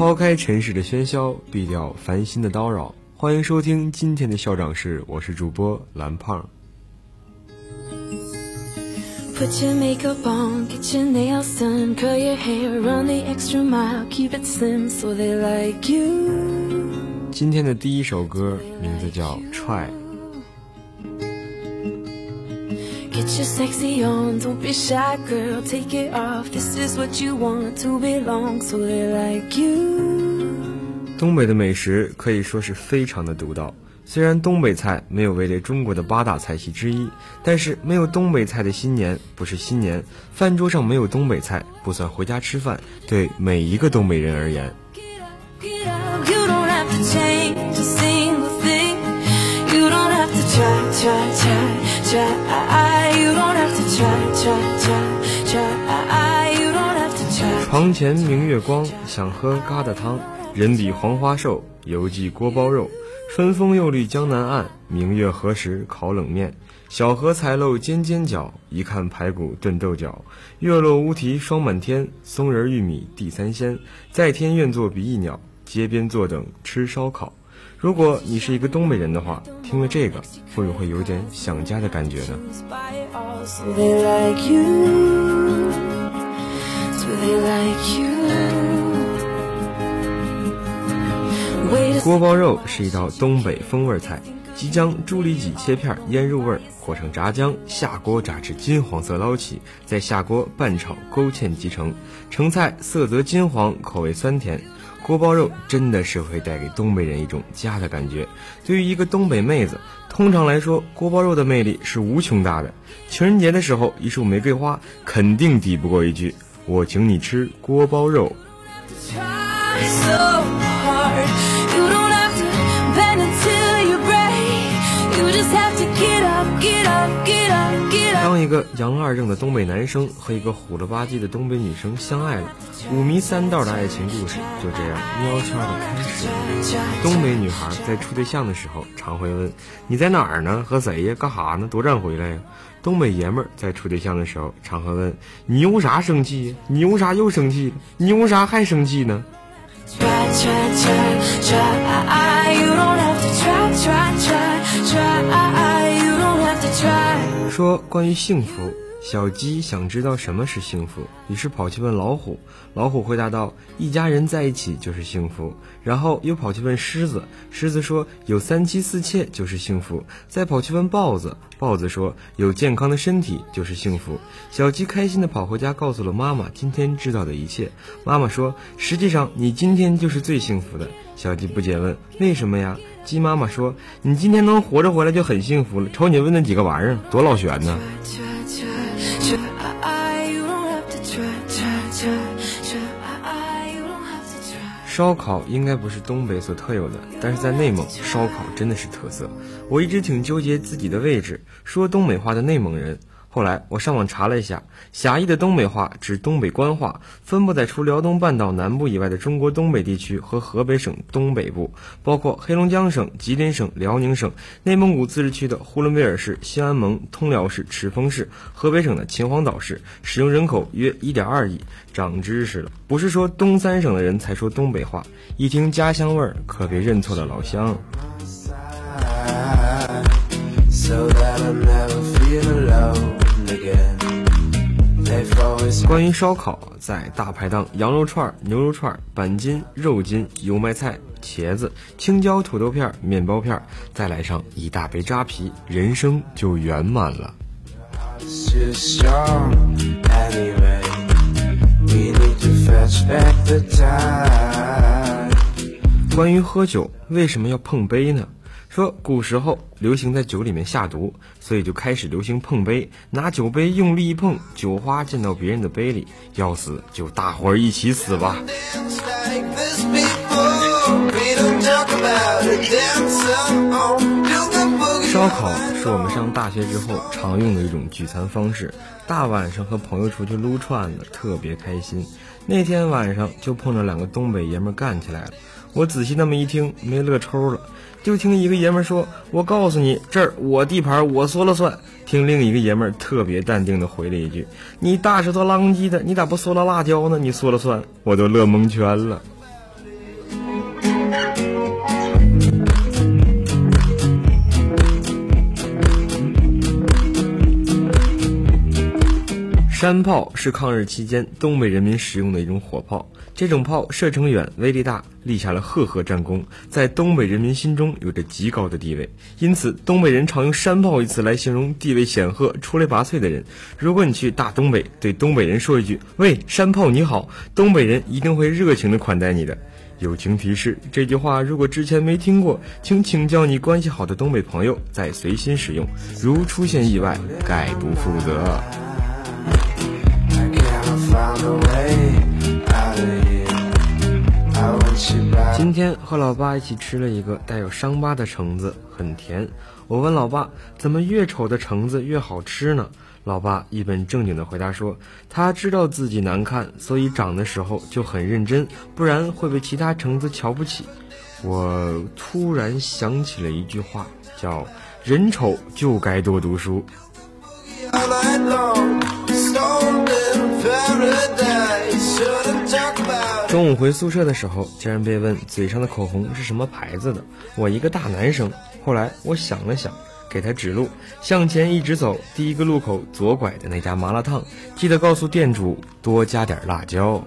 抛开尘世的喧嚣，避掉烦心的叨扰。欢迎收听今天的校长室，我是主播蓝胖。Put your makeup on, get your nails done, curl your hair, run the extra mile, keep it slim so they like you. 今天的第一首歌名字叫《Try》。Get your sexy on, don't be shy, girl, take it off. This is what you want to belong, so they like you. 东北的美食可以说是非常的独到。虽然东北菜没有位列中国的八大菜系之一，但是没有东北菜的新年不是新年，饭桌上没有东北菜不算回家吃饭。对每一个东北人而言，床前明月光，想喝疙瘩汤，人比黄花瘦，犹记锅包肉。春风又绿江南岸，明月何时烤冷面？小荷才露尖尖角，一看排骨炖豆角。月落乌啼霜满天，松仁玉米地三鲜。在天愿作比翼鸟，街边坐等吃烧烤。如果你是一个东北人的话，听了这个，会不会有点想家的感觉呢？锅包肉是一道东北风味菜，即将猪里脊切片腌入味，和成炸浆，下锅炸至金黄色捞起，再下锅拌炒勾芡即成。成菜色泽金黄，口味酸甜。锅包肉真的是会带给东北人一种家的感觉。对于一个东北妹子，通常来说，锅包肉的魅力是无穷大的。情人节的时候，一束玫瑰花肯定抵不过一句“我请你吃锅包肉”。一个杨二正的东北男生和一个虎了吧唧的东北女生相爱了，五迷三道的爱情故事就这样悄悄的开始了。东北女孩在处对象的时候，常会问：“你在哪儿呢？和谁呀？干哈呢？多站回来呀？”东北爷们儿在处对象的时候，常会问：“你用啥生气？你用啥又生气？你用啥还生气呢？”说关于幸福，小鸡想知道什么是幸福，于是跑去问老虎。老虎回答道：“一家人在一起就是幸福。”然后又跑去问狮子，狮子说：“有三妻四妾就是幸福。”再跑去问豹子，豹子说：“有健康的身体就是幸福。”小鸡开心地跑回家，告诉了妈妈今天知道的一切。妈妈说：“实际上你今天就是最幸福的。”小鸡不解问：“为什么呀？”鸡妈妈说：“你今天能活着回来就很幸福了。瞅你问那几个玩意儿，多老悬呢。”烧烤应该不是东北所特有的，但是在内蒙，烧烤真的是特色。我一直挺纠结自己的位置，说东北话的内蒙人。后来我上网查了一下，狭义的东北话指东北官话，分布在除辽东半岛南部以外的中国东北地区和河北省东北部，包括黑龙江省、吉林省、辽宁省、内蒙古自治区的呼伦贝尔市、兴安盟、通辽市、赤峰市，河北省的秦皇岛市，使用人口约一点二亿。长知识了，不是说东三省的人才说东北话，一听家乡味儿，可别认错了老乡。关于烧烤，在大排档，羊肉串、牛肉串、板筋、肉筋、油麦菜、茄子、青椒、土豆片、面包片，再来上一大杯扎啤，人生就圆满了。关于喝酒，为什么要碰杯呢？说古时候流行在酒里面下毒，所以就开始流行碰杯，拿酒杯用力一碰，酒花溅到别人的杯里，要死就大伙儿一起死吧。烧烤是我们上大学之后常用的一种聚餐方式，大晚上和朋友出去撸串子，特别开心。那天晚上就碰着两个东北爷们干起来了，我仔细那么一听，没乐抽了。就听一个爷们儿说：“我告诉你，这儿我地盘，我说了算。”听另一个爷们儿特别淡定的回了一句：“你大舌头浪叽的，你咋不嗦了辣椒呢？你说了算。”我都乐蒙圈了。山炮是抗日期间东北人民使用的一种火炮，这种炮射程远、威力大，立下了赫赫战功，在东北人民心中有着极高的地位。因此，东北人常用“山炮”一词来形容地位显赫、出类拔萃的人。如果你去大东北对东北人说一句“喂，山炮你好”，东北人一定会热情地款待你的。友情提示：这句话如果之前没听过，请请教你关系好的东北朋友再随心使用。如出现意外，概不负责。今天和老爸一起吃了一个带有伤疤的橙子，很甜。我问老爸，怎么越丑的橙子越好吃呢？老爸一本正经的回答说：“他知道自己难看，所以长的时候就很认真，不然会被其他橙子瞧不起。”我突然想起了一句话，叫“人丑就该多读书”。中午回宿舍的时候，竟然被问嘴上的口红是什么牌子的。我一个大男生，后来我想了想。给他指路，向前一直走，第一个路口左拐的那家麻辣烫，记得告诉店主多加点辣椒。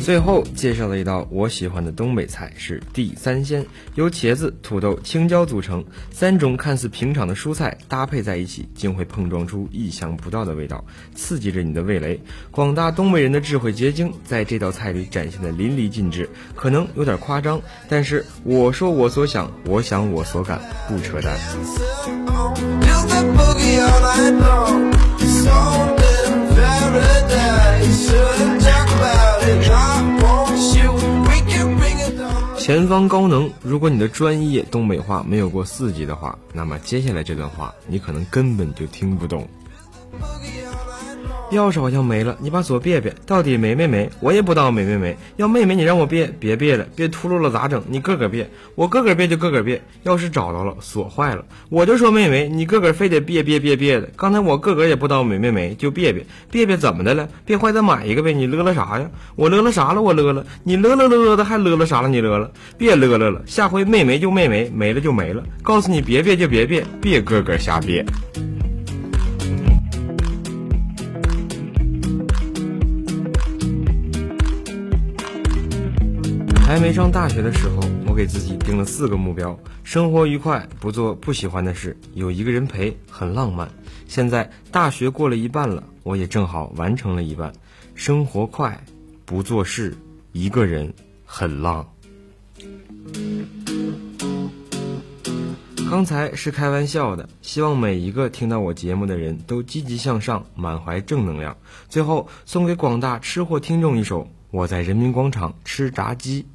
最后介绍了一道我喜欢的东北菜是地三鲜，由茄子、土豆、青椒组成，三种看似平常的蔬菜搭配在一起，竟会碰撞出意想不到的味道，刺激着你的味蕾。广大东北人的智慧结晶在这道菜里展现的淋漓尽致，可能有点夸张，但是我说我所想，我想我所感，不扯淡。前方高能！如果你的专业东北话没有过四级的话，那么接下来这段话你可能根本就听不懂。钥匙好像没了，你把锁别别，到底没没没？我也不知道没没没。要妹妹你让我别别别了，别秃噜了咋整？你个个别，我个个别就个个别。钥匙找到了，锁坏了，我就说没没，你个个非得别别别别的。刚才我个个也不知道没没没，就别别别别怎么的了？别坏再买一个呗。你乐了啥呀？我乐了啥了？我乐了。你乐了乐乐的还乐了啥了？你乐了？别乐了了，下回没没就没没，没了就没了。告诉你别别就别别，别个个瞎别。还没上大学的时候，我给自己定了四个目标：生活愉快，不做不喜欢的事，有一个人陪，很浪漫。现在大学过了一半了，我也正好完成了一半。生活快，不做事，一个人，很浪。刚才是开玩笑的，希望每一个听到我节目的人都积极向上，满怀正能量。最后送给广大吃货听众一首：我在人民广场吃炸鸡。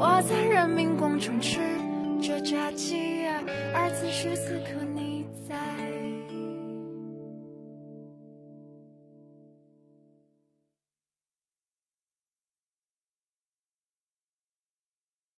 我在人民广场吃。